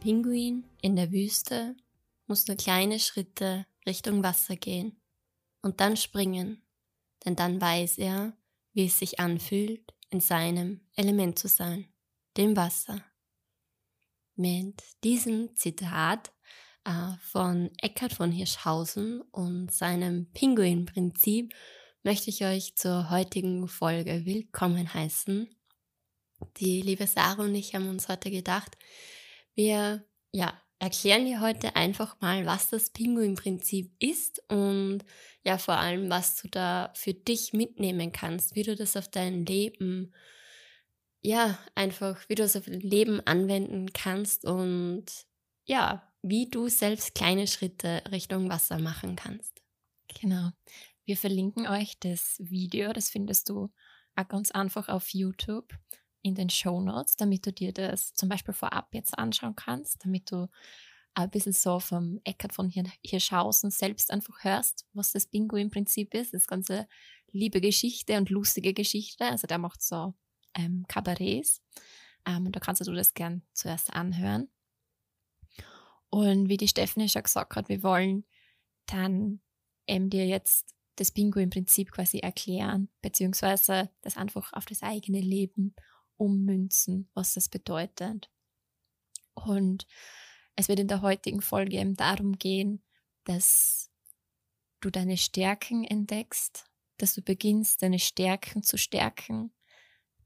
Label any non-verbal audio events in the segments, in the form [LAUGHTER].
Pinguin in der Wüste muss nur kleine Schritte Richtung Wasser gehen und dann springen, denn dann weiß er, wie es sich anfühlt, in seinem Element zu sein, dem Wasser. Mit diesem Zitat äh, von Eckhard von Hirschhausen und seinem Pinguin-Prinzip möchte ich euch zur heutigen Folge willkommen heißen. Die liebe Sarah und ich haben uns heute gedacht, wir ja, erklären dir heute einfach mal, was das Pinguin-Prinzip ist und ja, vor allem, was du da für dich mitnehmen kannst, wie du das auf dein Leben, ja, einfach, wie du es auf dein Leben anwenden kannst und ja, wie du selbst kleine Schritte Richtung Wasser machen kannst. Genau. Wir verlinken euch das Video, das findest du ganz einfach auf YouTube in den Show Notes, damit du dir das zum Beispiel vorab jetzt anschauen kannst, damit du ein bisschen so vom Eckert von Hirschhausen selbst einfach hörst, was das Bingo im Prinzip ist. Das ganze liebe Geschichte und lustige Geschichte. Also der macht so ähm, Kabarets. Ähm, und da kannst du das gern zuerst anhören. Und wie die Stephanie schon gesagt hat, wir wollen dann ähm, dir jetzt das Bingo im Prinzip quasi erklären, beziehungsweise das einfach auf das eigene Leben ummünzen, was das bedeutet. Und es wird in der heutigen Folge eben darum gehen, dass du deine Stärken entdeckst, dass du beginnst, deine Stärken zu stärken,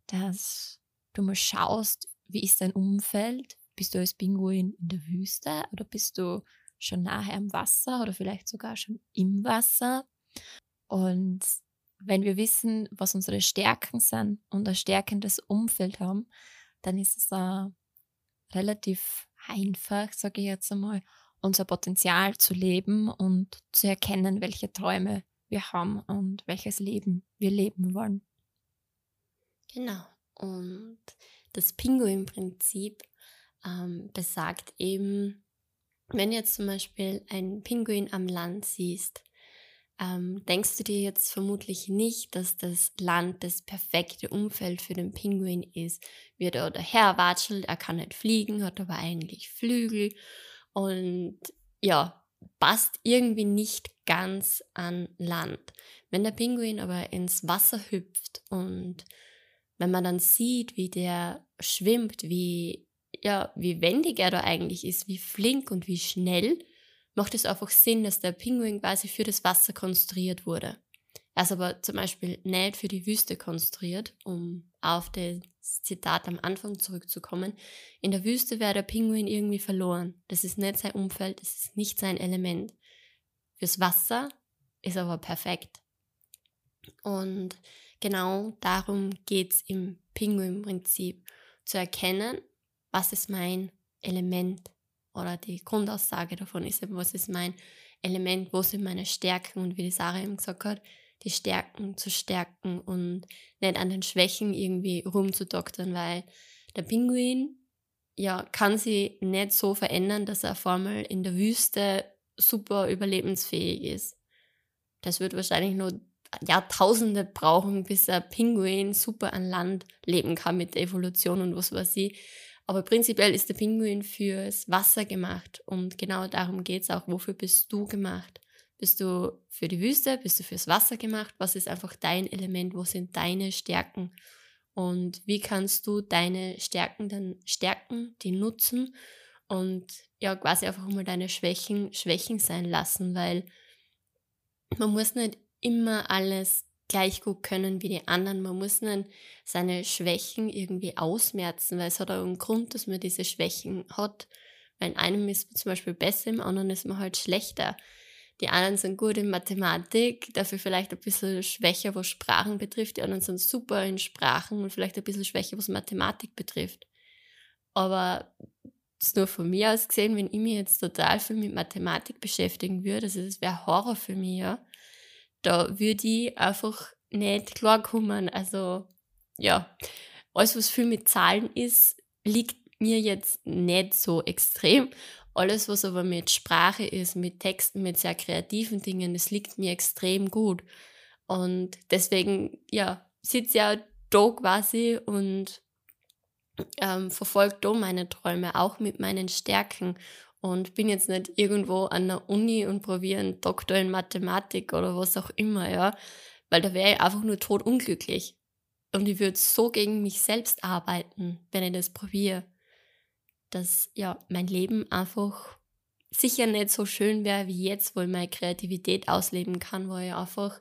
dass du mal schaust, wie ist dein Umfeld? Bist du als Pinguin in der Wüste oder bist du schon nahe am Wasser oder vielleicht sogar schon im Wasser? Und wenn wir wissen, was unsere Stärken sind und ein stärkendes Umfeld haben, dann ist es uh, relativ einfach, sage ich jetzt einmal, unser Potenzial zu leben und zu erkennen, welche Träume wir haben und welches Leben wir leben wollen. Genau. Und das Pinguin-Prinzip ähm, besagt eben, wenn jetzt zum Beispiel einen Pinguin am Land siehst, ähm, denkst du dir jetzt vermutlich nicht, dass das Land das perfekte Umfeld für den Pinguin ist. Wie er da herwatschelt, er kann nicht fliegen, hat aber eigentlich Flügel und ja, passt irgendwie nicht ganz an Land. Wenn der Pinguin aber ins Wasser hüpft und wenn man dann sieht, wie der schwimmt, wie, ja, wie wendig er da eigentlich ist, wie flink und wie schnell, macht es einfach Sinn, dass der Pinguin quasi für das Wasser konstruiert wurde. Er ist aber zum Beispiel nicht für die Wüste konstruiert, um auf das Zitat am Anfang zurückzukommen. In der Wüste wäre der Pinguin irgendwie verloren. Das ist nicht sein Umfeld, das ist nicht sein Element. Fürs Wasser ist aber perfekt. Und genau darum geht es im Pinguin-Prinzip, zu erkennen, was ist mein Element, oder die Grundaussage davon ist was ist mein Element, wo sind meine Stärken und wie die Sarah eben gesagt hat, die Stärken zu stärken und nicht an den Schwächen irgendwie rumzudoktern, weil der Pinguin ja kann sie nicht so verändern, dass er einmal in der Wüste super überlebensfähig ist. Das wird wahrscheinlich nur Jahrtausende brauchen, bis ein Pinguin super an Land leben kann mit der Evolution und was weiß ich. Aber prinzipiell ist der Pinguin fürs Wasser gemacht und genau darum geht es auch. Wofür bist du gemacht? Bist du für die Wüste? Bist du fürs Wasser gemacht? Was ist einfach dein Element? Wo sind deine Stärken? Und wie kannst du deine Stärken dann stärken, die nutzen und ja, quasi einfach mal deine Schwächen Schwächen sein lassen, weil man muss nicht immer alles gleich gut können wie die anderen. Man muss nicht seine Schwächen irgendwie ausmerzen, weil es hat auch einen Grund, dass man diese Schwächen hat. Weil in einem ist man zum Beispiel besser, im anderen ist man halt schlechter. Die anderen sind gut in Mathematik, dafür vielleicht ein bisschen schwächer, was Sprachen betrifft. Die anderen sind super in Sprachen und vielleicht ein bisschen schwächer, was Mathematik betrifft. aber ist nur von mir aus gesehen, wenn ich mich jetzt total viel mit Mathematik beschäftigen würde, also das wäre Horror für mich, ja, da würde ich einfach nicht klarkommen. Also ja, alles, was viel mit Zahlen ist, liegt mir jetzt nicht so extrem. Alles, was aber mit Sprache ist, mit Texten, mit sehr kreativen Dingen, das liegt mir extrem gut. Und deswegen, ja, sitze ja da quasi und ähm, verfolge da meine Träume, auch mit meinen Stärken. Und bin jetzt nicht irgendwo an der Uni und probiere einen Doktor in Mathematik oder was auch immer, ja. Weil da wäre ich einfach nur tot unglücklich. Und ich würde so gegen mich selbst arbeiten, wenn ich das probiere. Dass ja mein Leben einfach sicher nicht so schön wäre wie jetzt, wo ich meine Kreativität ausleben kann, wo ich einfach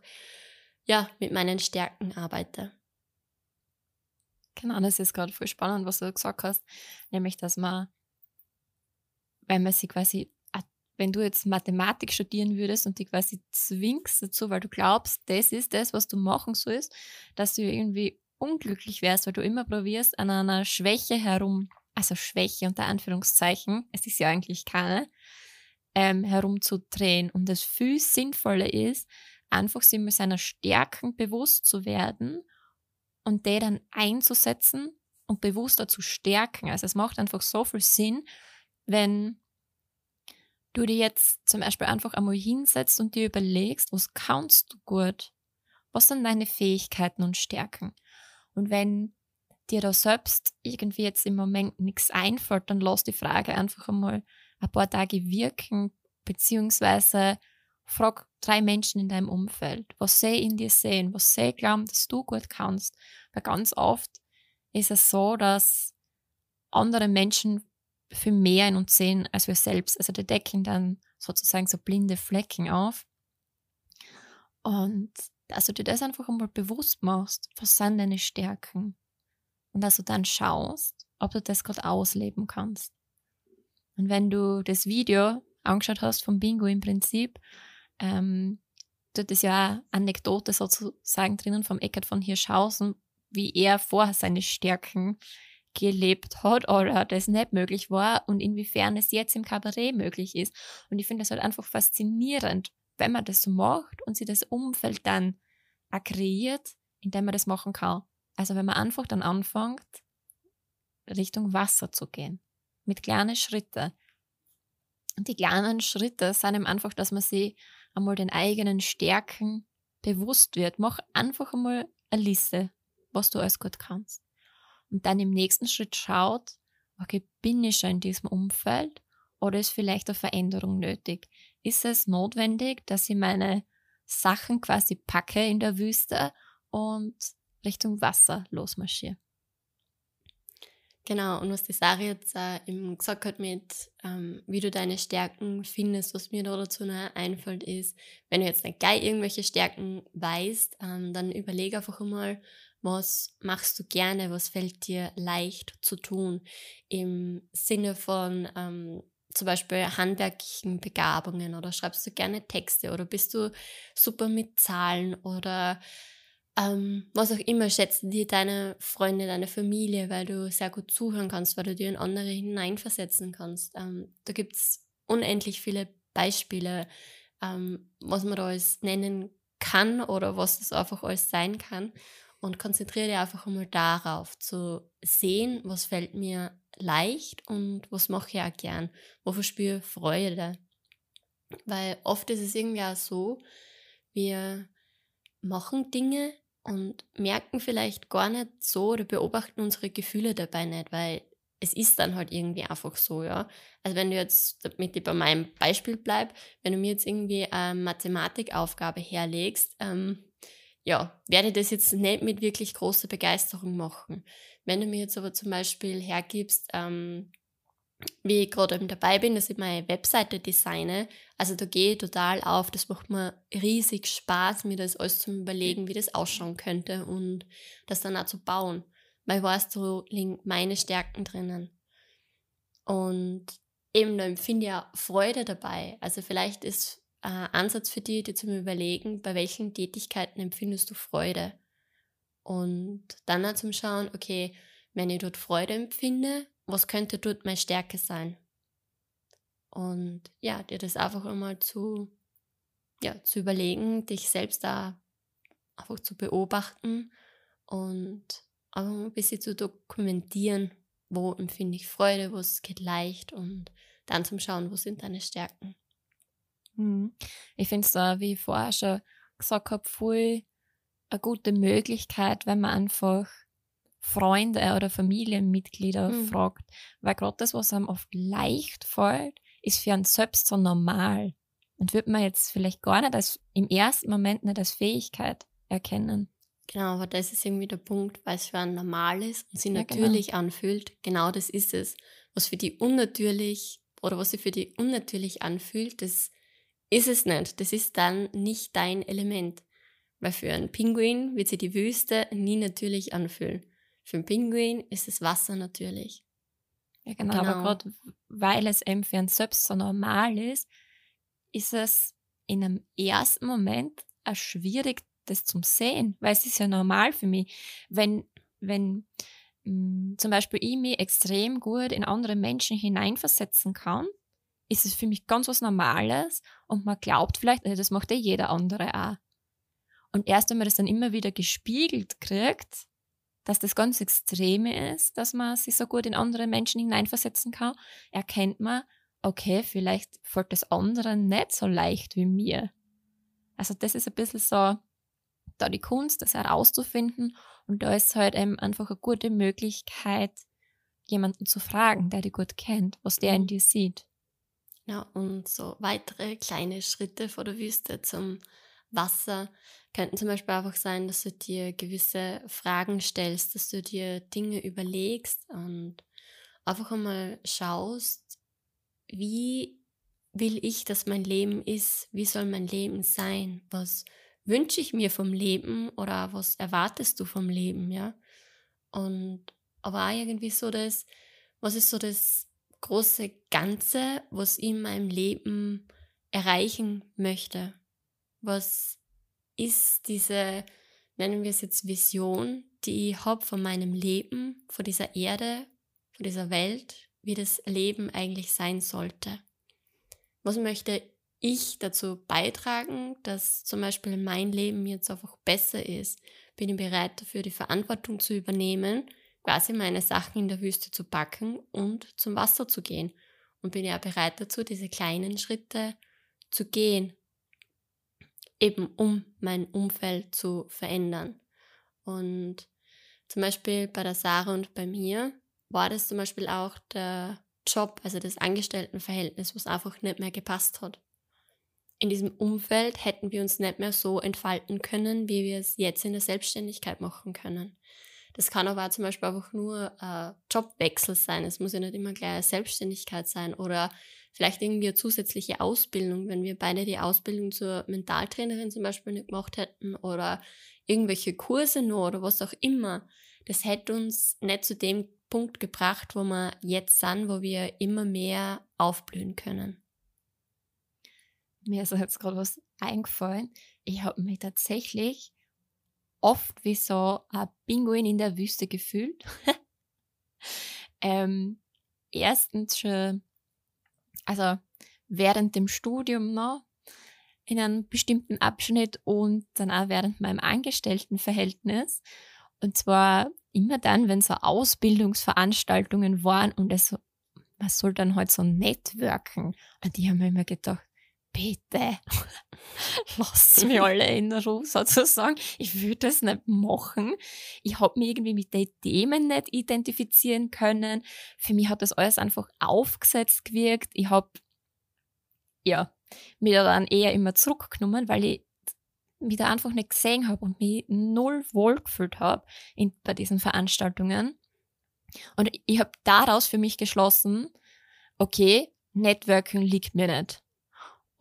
ja mit meinen Stärken arbeite. Genau, das ist gerade voll spannend, was du gesagt hast, nämlich dass man, wenn man sich quasi wenn du jetzt Mathematik studieren würdest und dich quasi zwingst dazu, weil du glaubst, das ist das, was du machen sollst, dass du irgendwie unglücklich wärst, weil du immer probierst, an einer Schwäche herum, also Schwäche unter Anführungszeichen, es ist ja eigentlich keine, ähm, herumzudrehen. Und das viel sinnvoller ist, einfach sich mit seiner Stärken bewusst zu werden und die dann einzusetzen und bewusster zu stärken. Also es macht einfach so viel Sinn, wenn du dir jetzt zum Beispiel einfach einmal hinsetzt und dir überlegst, was kannst du gut? Was sind deine Fähigkeiten und Stärken? Und wenn dir da selbst irgendwie jetzt im Moment nichts einfällt, dann lass die Frage einfach einmal ein paar Tage wirken, beziehungsweise frag drei Menschen in deinem Umfeld, was sie in dir sehen, was sie glauben, dass du gut kannst. Weil ganz oft ist es so, dass andere Menschen viel mehr in uns sehen als wir selbst. Also die decken dann sozusagen so blinde Flecken auf. Und dass du dir das einfach einmal bewusst machst, was sind deine Stärken? Und dass du dann schaust, ob du das gerade ausleben kannst. Und wenn du das Video angeschaut hast vom Bingo im Prinzip, ähm, dort ist ja eine Anekdote sozusagen drinnen vom Eckert von Hirschhausen, wie er vorher seine Stärken gelebt hat oder das nicht möglich war und inwiefern es jetzt im Kabarett möglich ist. Und ich finde das halt einfach faszinierend, wenn man das so macht und sich das Umfeld dann auch kreiert, in dem man das machen kann. Also wenn man einfach dann anfängt, Richtung Wasser zu gehen, mit kleinen Schritten. Und die kleinen Schritte sind eben einfach, dass man sich einmal den eigenen Stärken bewusst wird. Mach einfach einmal eine Liste, was du alles gut kannst. Und dann im nächsten Schritt schaut, okay, bin ich schon in diesem Umfeld oder ist vielleicht eine Veränderung nötig? Ist es notwendig, dass ich meine Sachen quasi packe in der Wüste und Richtung Wasser losmarschiere? Genau, und was die Sari jetzt äh, eben gesagt hat mit, ähm, wie du deine Stärken findest, was mir da dazu noch einfällt, ist, wenn du jetzt nicht gleich irgendwelche Stärken weißt, ähm, dann überlege einfach einmal, was machst du gerne, was fällt dir leicht zu tun, im Sinne von ähm, zum Beispiel handwerklichen Begabungen oder schreibst du gerne Texte oder bist du super mit Zahlen oder ähm, was auch immer schätzen dir deine Freunde, deine Familie, weil du sehr gut zuhören kannst, weil du dir in andere hineinversetzen kannst. Ähm, da gibt es unendlich viele Beispiele, ähm, was man da alles nennen kann oder was das einfach alles sein kann. Und konzentriere dich einfach einmal darauf, zu sehen, was fällt mir leicht und was mache ich auch gern, wofür spüre ich Freude. Weil oft ist es irgendwie auch so, wir machen Dinge, und merken vielleicht gar nicht so oder beobachten unsere Gefühle dabei nicht, weil es ist dann halt irgendwie einfach so, ja. Also wenn du jetzt, damit ich bei meinem Beispiel bleib, wenn du mir jetzt irgendwie eine Mathematikaufgabe herlegst, ähm, ja, werde das jetzt nicht mit wirklich großer Begeisterung machen. Wenn du mir jetzt aber zum Beispiel hergibst, ähm, wie ich gerade eben dabei bin, dass ich meine Webseite designe. Also da gehe ich total auf. Das macht mir riesig Spaß, mir das alles zu überlegen, wie das ausschauen könnte und das dann auch zu bauen. Weil ich weiß, da liegen meine Stärken drinnen. Und eben da empfinde ich ja Freude dabei. Also vielleicht ist ein Ansatz für dich, dir zu überlegen, bei welchen Tätigkeiten empfindest du Freude. Und dann auch zum Schauen, okay, wenn ich dort Freude empfinde, was könnte dort meine Stärke sein? Und ja, dir das einfach einmal zu, ja, zu überlegen, dich selbst da einfach zu beobachten und einfach ein bisschen zu dokumentieren, wo empfinde ich Freude, wo es geht leicht und dann zum Schauen, wo sind deine Stärken. Mhm. Ich finde es da, wie ich vorher schon gesagt habe, voll eine gute Möglichkeit, wenn man einfach Freunde oder Familienmitglieder mhm. fragt. Weil gerade das, was einem oft leicht fällt, ist für einen selbst so normal. Und wird man jetzt vielleicht gar nicht als, im ersten Moment nicht als Fähigkeit erkennen. Genau, aber das ist irgendwie der Punkt, weil es für einen normal ist und sich ja, genau. natürlich genau. anfühlt. Genau das ist es. Was für die unnatürlich oder was sich für die unnatürlich anfühlt, das ist es nicht. Das ist dann nicht dein Element. Weil für einen Pinguin wird sich die Wüste nie natürlich anfühlen. Für einen Pinguin ist das Wasser natürlich. Ja, genau, genau. aber gerade weil es eben für einen selbst so normal ist, ist es in einem ersten Moment auch schwierig, das zum Sehen, weil es ist ja normal für mich. Wenn, wenn mh, mm, zum Beispiel ich mich extrem gut in andere Menschen hineinversetzen kann, ist es für mich ganz was Normales und man glaubt vielleicht, das macht ja jeder andere auch. Und erst wenn man das dann immer wieder gespiegelt kriegt, dass das ganz Extreme ist, dass man sich so gut in andere Menschen hineinversetzen kann, erkennt man, okay, vielleicht fällt das anderen nicht so leicht wie mir. Also das ist ein bisschen so da die Kunst, das herauszufinden und da ist halt eben einfach eine gute Möglichkeit, jemanden zu fragen, der dich gut kennt, was der in dir sieht. Ja, und so weitere kleine Schritte vor der Wüste zum Wasser könnten zum Beispiel einfach sein, dass du dir gewisse Fragen stellst, dass du dir Dinge überlegst und einfach einmal schaust, wie will ich, dass mein Leben ist, wie soll mein Leben sein, was wünsche ich mir vom Leben oder was erwartest du vom Leben, ja? Und aber auch irgendwie so das, was ist so das große Ganze, was ich in meinem Leben erreichen möchte? Was ist diese, nennen wir es jetzt Vision, die ich habe von meinem Leben, von dieser Erde, von dieser Welt, wie das Leben eigentlich sein sollte? Was möchte ich dazu beitragen, dass zum Beispiel mein Leben jetzt einfach besser ist? Bin ich bereit dafür, die Verantwortung zu übernehmen, quasi meine Sachen in der Wüste zu packen und zum Wasser zu gehen? Und bin ja bereit dazu, diese kleinen Schritte zu gehen, eben um mein Umfeld zu verändern. Und zum Beispiel bei der Sarah und bei mir war das zum Beispiel auch der Job, also das Angestelltenverhältnis, was einfach nicht mehr gepasst hat. In diesem Umfeld hätten wir uns nicht mehr so entfalten können, wie wir es jetzt in der Selbstständigkeit machen können. Das kann aber zum Beispiel einfach nur ein Jobwechsel sein. Es muss ja nicht immer gleich Selbstständigkeit sein oder vielleicht irgendwie eine zusätzliche Ausbildung, wenn wir beide die Ausbildung zur Mentaltrainerin zum Beispiel nicht gemacht hätten oder irgendwelche Kurse nur oder was auch immer. Das hätte uns nicht zu dem Punkt gebracht, wo wir jetzt sind, wo wir immer mehr aufblühen können. Mir ist jetzt gerade was eingefallen. Ich habe mich tatsächlich oft wie so ein Pinguin in der Wüste gefühlt. [LAUGHS] ähm, erstens schon also während dem Studium noch in einem bestimmten Abschnitt und dann auch während meinem Angestelltenverhältnis. Und zwar immer dann, wenn so Ausbildungsveranstaltungen waren und es, man soll dann halt so networken. Und die haben mir immer gedacht, bitte, [LAUGHS] lasst mich alle in Ruhe sozusagen. Ich will das nicht machen. Ich habe mich irgendwie mit den Themen nicht identifizieren können. Für mich hat das alles einfach aufgesetzt gewirkt. Ich habe ja, mich dann eher immer zurückgenommen, weil ich mich da einfach nicht gesehen habe und mich null wohlgefühlt habe bei diesen Veranstaltungen. Und ich habe daraus für mich geschlossen, okay, Networking liegt mir nicht.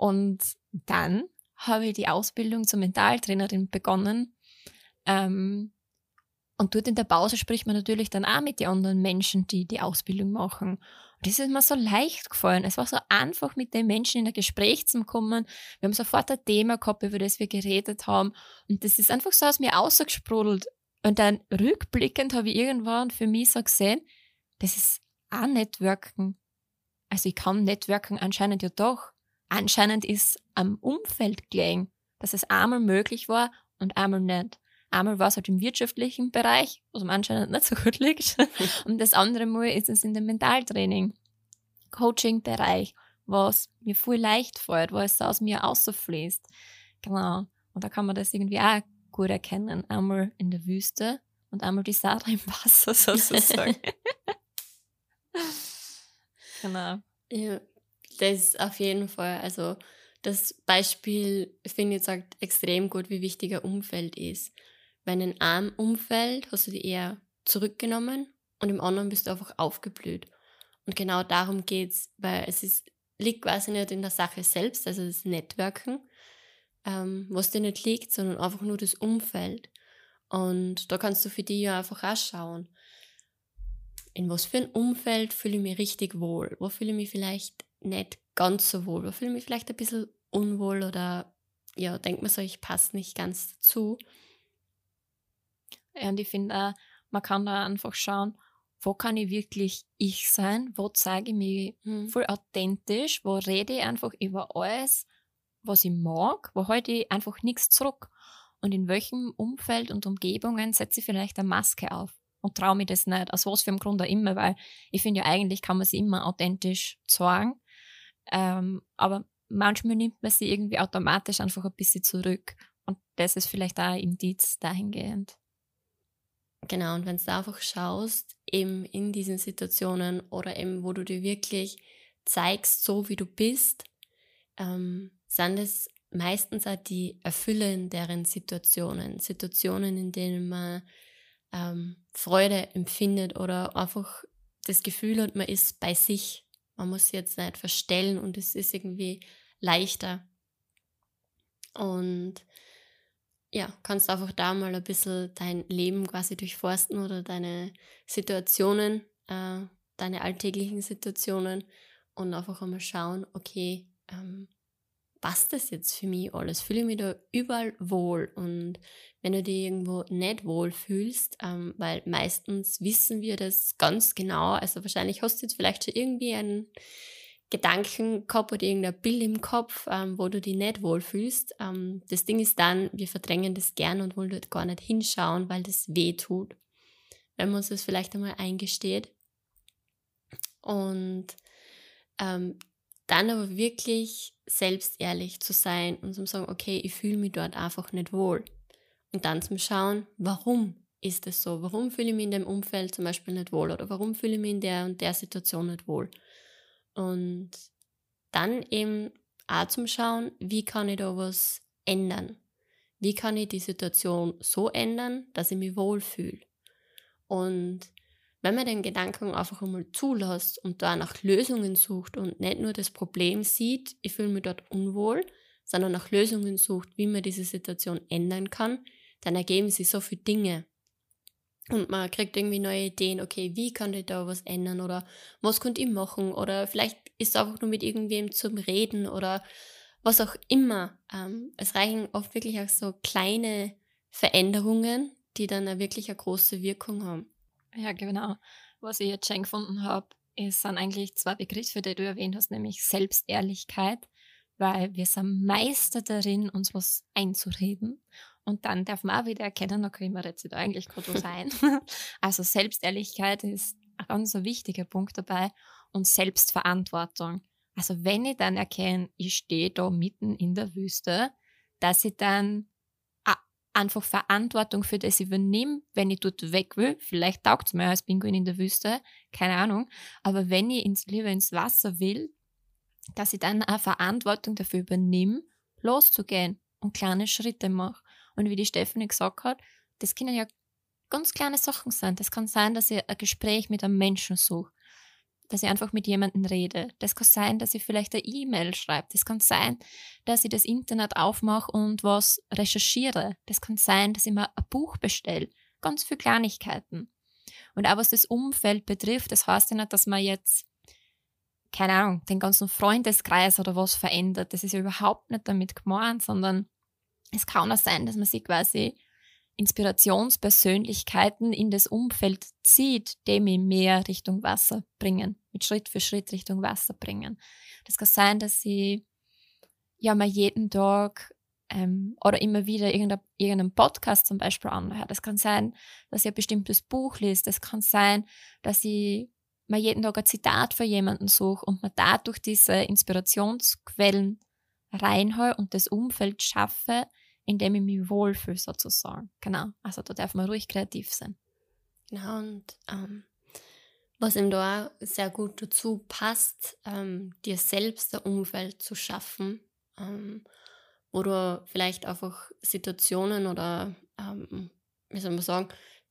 Und dann habe ich die Ausbildung zur Mentaltrainerin begonnen. Ähm, und dort in der Pause spricht man natürlich dann auch mit den anderen Menschen, die die Ausbildung machen. Und das ist mir so leicht gefallen. Es war so einfach, mit den Menschen in ein Gespräch zu kommen. Wir haben sofort ein Thema gehabt, über das wir geredet haben. Und das ist einfach so aus mir ausgesprudelt. Und dann rückblickend habe ich irgendwann für mich so gesehen, das ist auch networken. Also ich kann networken anscheinend ja doch. Anscheinend ist am Umfeld gelegen, dass es einmal möglich war und einmal nicht. Einmal war es halt im wirtschaftlichen Bereich, was mir anscheinend nicht so gut liegt. [LAUGHS] und das andere Mal ist es in dem Mentaltraining, Coaching-Bereich, was mir viel leicht fällt, wo es aus mir außerfließt. Genau. Und da kann man das irgendwie auch gut erkennen. Einmal in der Wüste und einmal die Sarah im Wasser [LAUGHS] sozusagen. [LAUGHS] genau. Ja, das ist auf jeden Fall. Also das Beispiel finde ich sagt extrem gut, wie wichtig ein Umfeld ist. Weil in einem Umfeld hast du dich eher zurückgenommen und im anderen bist du einfach aufgeblüht. Und genau darum geht es, weil es ist, liegt quasi nicht in der Sache selbst, also das Networken, ähm, was dir nicht liegt, sondern einfach nur das Umfeld. Und da kannst du für dich ja einfach auch schauen, in was für ein Umfeld fühle ich mich richtig wohl, wo fühle ich mich vielleicht nicht ganz so wohl, wo fühle ich mich vielleicht ein bisschen unwohl oder ja, denkt man so, ich passe nicht ganz dazu. Ja, und ich finde auch, man kann da einfach schauen, wo kann ich wirklich ich sein, wo zeige ich mich hm. voll authentisch, wo rede ich einfach über alles, was ich mag, wo halte ich einfach nichts zurück. Und in welchem Umfeld und Umgebungen setze ich vielleicht eine Maske auf und traue mir das nicht, aus was für einem Grund auch immer, weil ich finde ja eigentlich kann man sie immer authentisch zeigen, ähm, aber manchmal nimmt man sie irgendwie automatisch einfach ein bisschen zurück und das ist vielleicht auch ein Indiz dahingehend. Genau, und wenn du einfach schaust, eben in diesen Situationen oder eben, wo du dir wirklich zeigst, so wie du bist, ähm, sind es meistens auch die erfüllenderen Situationen. Situationen, in denen man ähm, Freude empfindet oder einfach das Gefühl hat, man ist bei sich. Man muss sich jetzt nicht verstellen und es ist irgendwie leichter. Und ja, kannst einfach da mal ein bisschen dein Leben quasi durchforsten oder deine Situationen, äh, deine alltäglichen Situationen und einfach einmal schauen, okay, ähm, passt das jetzt für mich alles? Fühle ich mich da überall wohl? Und wenn du dich irgendwo nicht wohl fühlst, ähm, weil meistens wissen wir das ganz genau, also wahrscheinlich hast du jetzt vielleicht schon irgendwie einen Gedanken gehabt oder irgendein Bild im Kopf, ähm, wo du dich nicht wohlfühlst. Ähm, das Ding ist dann, wir verdrängen das gern und wollen dort gar nicht hinschauen, weil das weh tut. Wenn man uns das vielleicht einmal eingesteht. Und ähm, dann aber wirklich selbst ehrlich zu sein und zu sagen, okay, ich fühle mich dort einfach nicht wohl. Und dann zum Schauen, warum ist es so? Warum fühle ich mich in dem Umfeld zum Beispiel nicht wohl? Oder warum fühle ich mich in der und der Situation nicht wohl? Und dann eben auch zum Schauen, wie kann ich da was ändern? Wie kann ich die Situation so ändern, dass ich mich wohlfühle? Und wenn man den Gedanken einfach einmal zulässt und da nach Lösungen sucht und nicht nur das Problem sieht, ich fühle mich dort unwohl, sondern nach Lösungen sucht, wie man diese Situation ändern kann, dann ergeben sich so viele Dinge. Und man kriegt irgendwie neue Ideen, okay, wie kann ich da was ändern oder was könnte ich machen oder vielleicht ist es einfach nur mit irgendwem zum Reden oder was auch immer. Ähm, es reichen oft wirklich auch so kleine Veränderungen, die dann wirklich eine große Wirkung haben. Ja, genau. Was ich jetzt schon gefunden habe, sind eigentlich zwei Begriffe, die du erwähnt hast, nämlich Selbstehrlichkeit, weil wir sind Meister darin, uns was einzureden und dann darf man auch wieder erkennen, okay, man redet sich da eigentlich gerade was ein. [LAUGHS] also Selbstehrlichkeit ist ein ganz wichtiger Punkt dabei und Selbstverantwortung. Also wenn ich dann erkenne, ich stehe da mitten in der Wüste, dass ich dann einfach Verantwortung für das übernehme, wenn ich dort weg will. Vielleicht taugt es mir als Pinguin in der Wüste, keine Ahnung. Aber wenn ich ins, lieber ins Wasser will, dass ich dann auch Verantwortung dafür übernehme, loszugehen und kleine Schritte mache. Und wie die Stephanie gesagt hat, das können ja ganz kleine Sachen sein. Das kann sein, dass ich ein Gespräch mit einem Menschen suche, dass ich einfach mit jemandem rede. Das kann sein, dass ich vielleicht eine E-Mail schreibe. Das kann sein, dass ich das Internet aufmache und was recherchiere. Das kann sein, dass ich mir ein Buch bestelle. Ganz viele Kleinigkeiten. Und auch was das Umfeld betrifft, das heißt ja nicht, dass man jetzt, keine Ahnung, den ganzen Freundeskreis oder was verändert. Das ist ja überhaupt nicht damit gemeint, sondern es kann auch sein, dass man sich quasi Inspirationspersönlichkeiten in das Umfeld zieht, die mich mehr Richtung Wasser bringen, mit Schritt für Schritt Richtung Wasser bringen. Das kann sein, dass ich ja mal jeden Tag ähm, oder immer wieder irgendeinen Podcast zum Beispiel anhöre. Das kann sein, dass ich ein bestimmtes Buch lese. Das kann sein, dass ich mal jeden Tag ein Zitat für jemanden suche und man dadurch diese Inspirationsquellen reinhole und das Umfeld schaffe, in dem ich mich wohlfühle sozusagen. Genau, also da darf man ruhig kreativ sein. Genau, und ähm, was ihm da sehr gut dazu passt, ähm, dir selbst ein Umfeld zu schaffen, ähm, wo du vielleicht einfach Situationen oder, ähm, wie soll man sagen,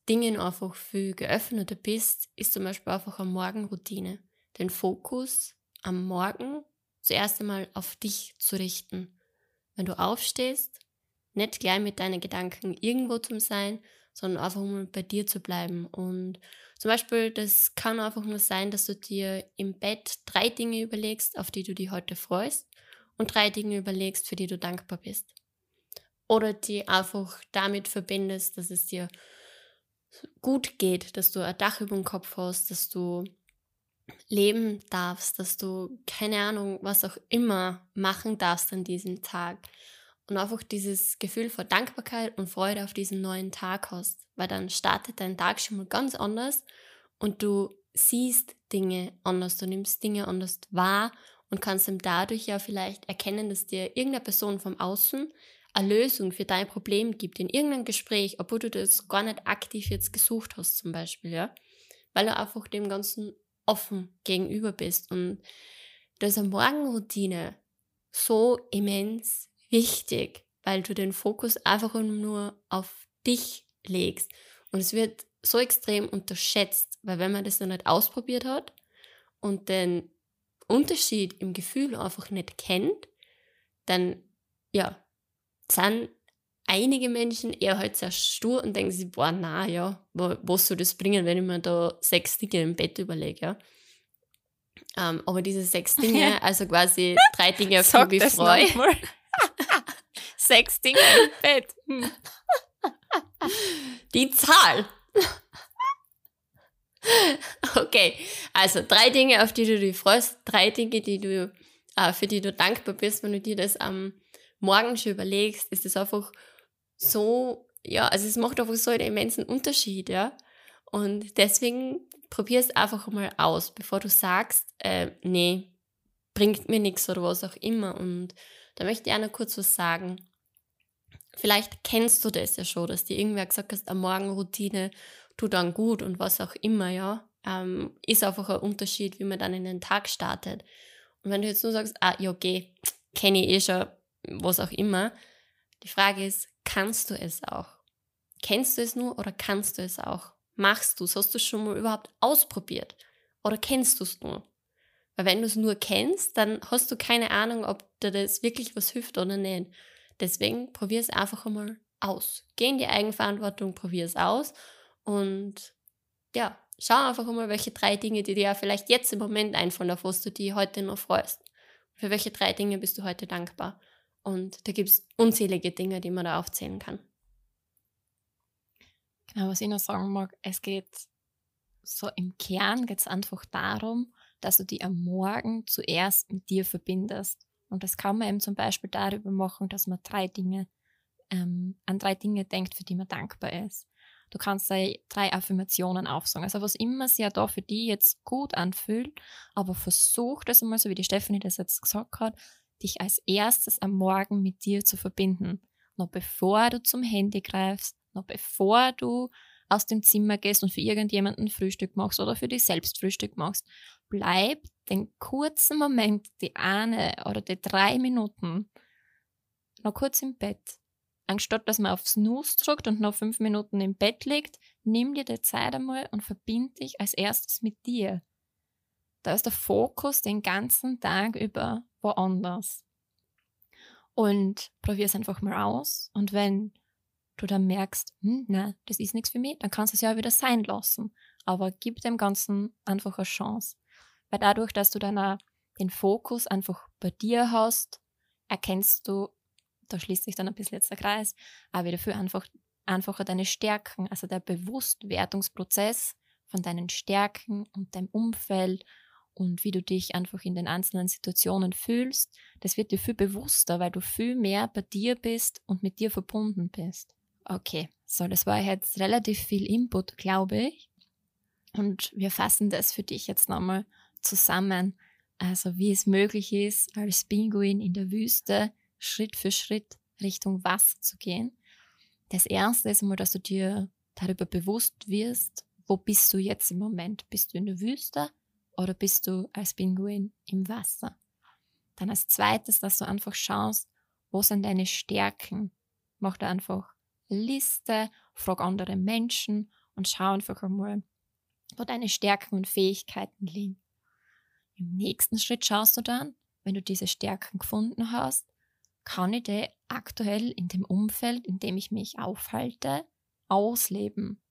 Dingen einfach viel geöffneter bist, ist zum Beispiel einfach eine Morgenroutine. Den Fokus am Morgen zuerst einmal auf dich zu richten. Wenn du aufstehst, nicht gleich mit deinen Gedanken irgendwo zu sein, sondern einfach mal bei dir zu bleiben. Und zum Beispiel, das kann einfach nur sein, dass du dir im Bett drei Dinge überlegst, auf die du dich heute freust und drei Dinge überlegst, für die du dankbar bist. Oder die einfach damit verbindest, dass es dir gut geht, dass du ein Dach über dem Kopf hast, dass du leben darfst, dass du keine Ahnung, was auch immer machen darfst an diesem Tag und einfach dieses Gefühl von Dankbarkeit und Freude auf diesen neuen Tag hast, weil dann startet dein Tag schon mal ganz anders und du siehst Dinge anders, du nimmst Dinge anders wahr und kannst dann dadurch ja vielleicht erkennen, dass dir irgendeine Person vom Außen eine Lösung für dein Problem gibt, in irgendeinem Gespräch, obwohl du das gar nicht aktiv jetzt gesucht hast zum Beispiel, ja, weil du einfach dem Ganzen offen gegenüber bist und da ist eine Morgenroutine so immens wichtig, weil du den Fokus einfach nur auf dich legst. Und es wird so extrem unterschätzt, weil wenn man das noch nicht ausprobiert hat und den Unterschied im Gefühl einfach nicht kennt, dann ja, sind einige Menschen eher halt sehr stur und denken sich, boah, na ja, wo, was soll das bringen, wenn ich mir da sechs Dinge im Bett überlege, ja. Ähm, aber diese sechs Dinge, [LAUGHS] also quasi drei Dinge, auf die ich mich freue. Sechs Dinge im [LAUGHS] Bett. Hm. Die Zahl. Okay, also drei Dinge, auf die du dich freust, drei Dinge, die du, äh, für die du dankbar bist, wenn du dir das am Morgen schon überlegst, ist das einfach so, ja, also es macht einfach so einen immensen Unterschied, ja. Und deswegen probier es einfach mal aus, bevor du sagst, äh, nee, bringt mir nichts oder was auch immer. Und da möchte ich auch noch kurz was sagen. Vielleicht kennst du das ja schon, dass dir irgendwer gesagt hat, eine Morgenroutine tut dann gut und was auch immer, ja. Ähm, ist einfach ein Unterschied, wie man dann in den Tag startet. Und wenn du jetzt nur sagst, ah, ja, okay, kenne ich eh schon, was auch immer, die Frage ist, kannst du es auch? Kennst du es nur oder kannst du es auch? Machst du es? Hast du es schon mal überhaupt ausprobiert? Oder kennst du es nur? Weil wenn du es nur kennst, dann hast du keine Ahnung, ob dir das wirklich was hilft oder nicht. Deswegen probier es einfach einmal aus. Geh in die Eigenverantwortung, probier es aus und ja, schau einfach einmal, welche drei Dinge, die dir vielleicht jetzt im Moment einfallen, auf was du dich heute noch freust. Für welche drei Dinge bist du heute dankbar? Und da gibt es unzählige Dinge, die man da aufzählen kann. Genau, was ich noch sagen mag, es geht so im Kern geht es einfach darum, dass du die am Morgen zuerst mit dir verbindest. Und das kann man eben zum Beispiel darüber machen, dass man drei Dinge, ähm, an drei Dinge denkt, für die man dankbar ist. Du kannst da drei Affirmationen aufsagen. Also was immer sich ja da für die jetzt gut anfühlt, aber versuch das einmal, so wie die Stephanie das jetzt gesagt hat, dich als erstes am Morgen mit dir zu verbinden. Noch bevor du zum Handy greifst, noch bevor du aus dem Zimmer gehst und für irgendjemanden Frühstück machst oder für dich selbst Frühstück machst, bleib den kurzen Moment, die eine oder die drei Minuten noch kurz im Bett. Anstatt dass man auf Snooze drückt und noch fünf Minuten im Bett liegt, nimm dir die Zeit einmal und verbind dich als erstes mit dir. Da ist der Fokus den ganzen Tag über woanders. Und probier es einfach mal aus. Und wenn du dann merkst, hm, na, das ist nichts für mich, dann kannst du es ja wieder sein lassen. Aber gib dem Ganzen einfach eine Chance. Weil dadurch, dass du dann auch den Fokus einfach bei dir hast, erkennst du, da schließt sich dann ein bisschen jetzt der Kreis, auch wieder für einfach einfach deine Stärken, also der Bewusstwertungsprozess von deinen Stärken und deinem Umfeld und wie du dich einfach in den einzelnen Situationen fühlst, das wird dir viel bewusster, weil du viel mehr bei dir bist und mit dir verbunden bist. Okay, so, das war jetzt relativ viel Input, glaube ich. Und wir fassen das für dich jetzt nochmal zusammen. Also, wie es möglich ist, als Pinguin in der Wüste Schritt für Schritt Richtung Wasser zu gehen. Das erste ist mal, dass du dir darüber bewusst wirst, wo bist du jetzt im Moment? Bist du in der Wüste oder bist du als Pinguin im Wasser? Dann als zweites, dass du einfach schaust, wo sind deine Stärken? Mach da einfach Liste, frag andere Menschen und schau einfach einmal, wo deine Stärken und Fähigkeiten liegen. Im nächsten Schritt schaust du dann, wenn du diese Stärken gefunden hast, kann ich die aktuell in dem Umfeld, in dem ich mich aufhalte, ausleben.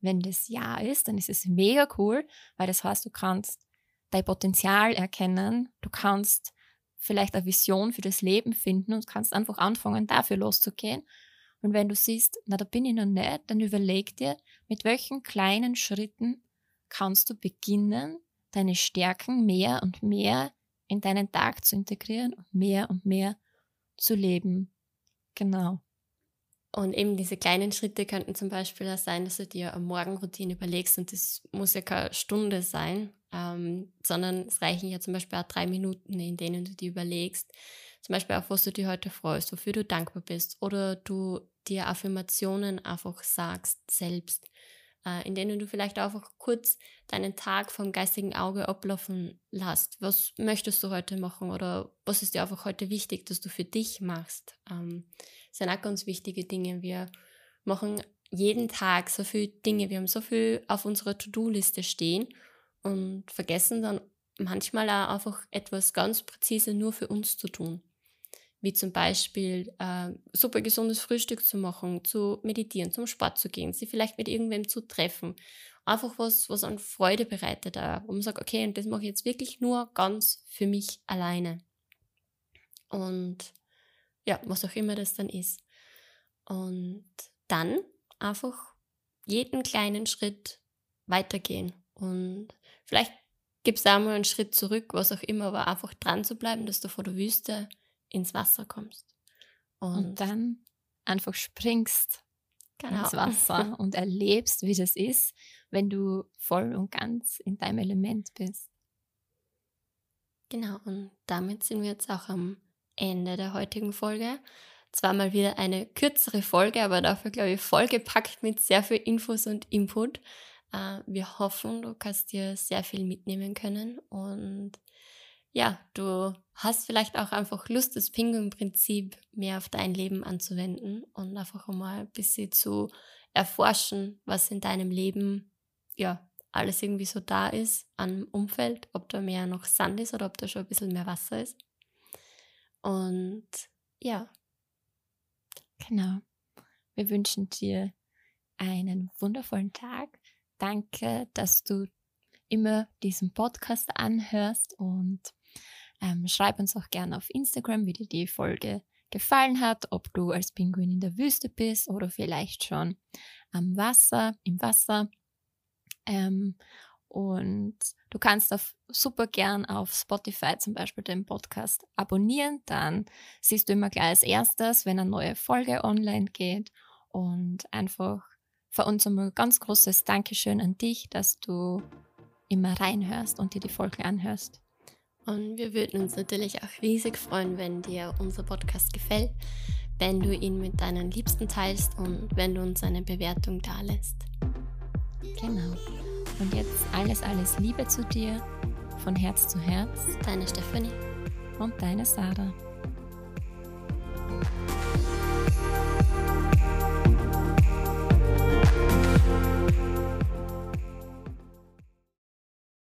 Wenn das Ja ist, dann ist es mega cool, weil das heißt, du kannst dein Potenzial erkennen, du kannst vielleicht eine Vision für das Leben finden und kannst einfach anfangen, dafür loszugehen. Und wenn du siehst, na, da bin ich noch nicht, dann überleg dir, mit welchen kleinen Schritten kannst du beginnen, deine Stärken mehr und mehr in deinen Tag zu integrieren und mehr und mehr zu leben. Genau. Und eben diese kleinen Schritte könnten zum Beispiel auch sein, dass du dir eine Morgenroutine überlegst und das muss ja keine Stunde sein, ähm, sondern es reichen ja zum Beispiel auch drei Minuten, in denen du dir überlegst, zum Beispiel auf was du dir heute freust, wofür du dankbar bist oder du dir Affirmationen einfach sagst selbst äh, in denen du vielleicht einfach kurz deinen Tag vom geistigen Auge ablaufen lässt. Was möchtest du heute machen oder was ist dir einfach heute wichtig, dass du für dich machst? Ähm, das sind auch ganz wichtige Dinge. Wir machen jeden Tag so viele Dinge, wir haben so viel auf unserer To-Do-Liste stehen und vergessen dann manchmal auch einfach etwas ganz präzise nur für uns zu tun wie zum Beispiel äh, super gesundes Frühstück zu machen, zu meditieren, zum Sport zu gehen, sie vielleicht mit irgendwem zu treffen. Einfach was, was an Freude bereitet, äh, wo man sagt, okay, und das mache ich jetzt wirklich nur ganz für mich alleine. Und ja, was auch immer das dann ist. Und dann einfach jeden kleinen Schritt weitergehen. Und vielleicht gibt es da mal einen Schritt zurück, was auch immer, aber einfach dran zu bleiben, dass du vor der Wüste ins Wasser kommst. Und, und dann einfach springst genau. ins Wasser [LAUGHS] und erlebst, wie das ist, wenn du voll und ganz in deinem Element bist. Genau, und damit sind wir jetzt auch am Ende der heutigen Folge. Zwar mal wieder eine kürzere Folge, aber dafür, glaube ich, vollgepackt mit sehr viel Infos und Input. Äh, wir hoffen, du kannst dir sehr viel mitnehmen können und ja, du hast vielleicht auch einfach Lust, das Pinguin-Prinzip mehr auf dein Leben anzuwenden und einfach mal ein bisschen zu erforschen, was in deinem Leben ja alles irgendwie so da ist an Umfeld, ob da mehr noch Sand ist oder ob da schon ein bisschen mehr Wasser ist. Und ja. Genau. Wir wünschen dir einen wundervollen Tag. Danke, dass du immer diesen Podcast anhörst und ähm, schreib uns auch gerne auf Instagram, wie dir die Folge gefallen hat, ob du als Pinguin in der Wüste bist oder vielleicht schon am Wasser, im Wasser. Ähm, und du kannst auf, super gern auf Spotify zum Beispiel den Podcast abonnieren. Dann siehst du immer gleich als erstes, wenn eine neue Folge online geht. Und einfach für uns einmal ganz großes Dankeschön an dich, dass du immer reinhörst und dir die Folge anhörst. Und wir würden uns natürlich auch riesig freuen, wenn dir unser Podcast gefällt, wenn du ihn mit deinen Liebsten teilst und wenn du uns eine Bewertung dalässt. Genau. Und jetzt alles, alles Liebe zu dir, von Herz zu Herz. Deine Stephanie. Und deine Sarah.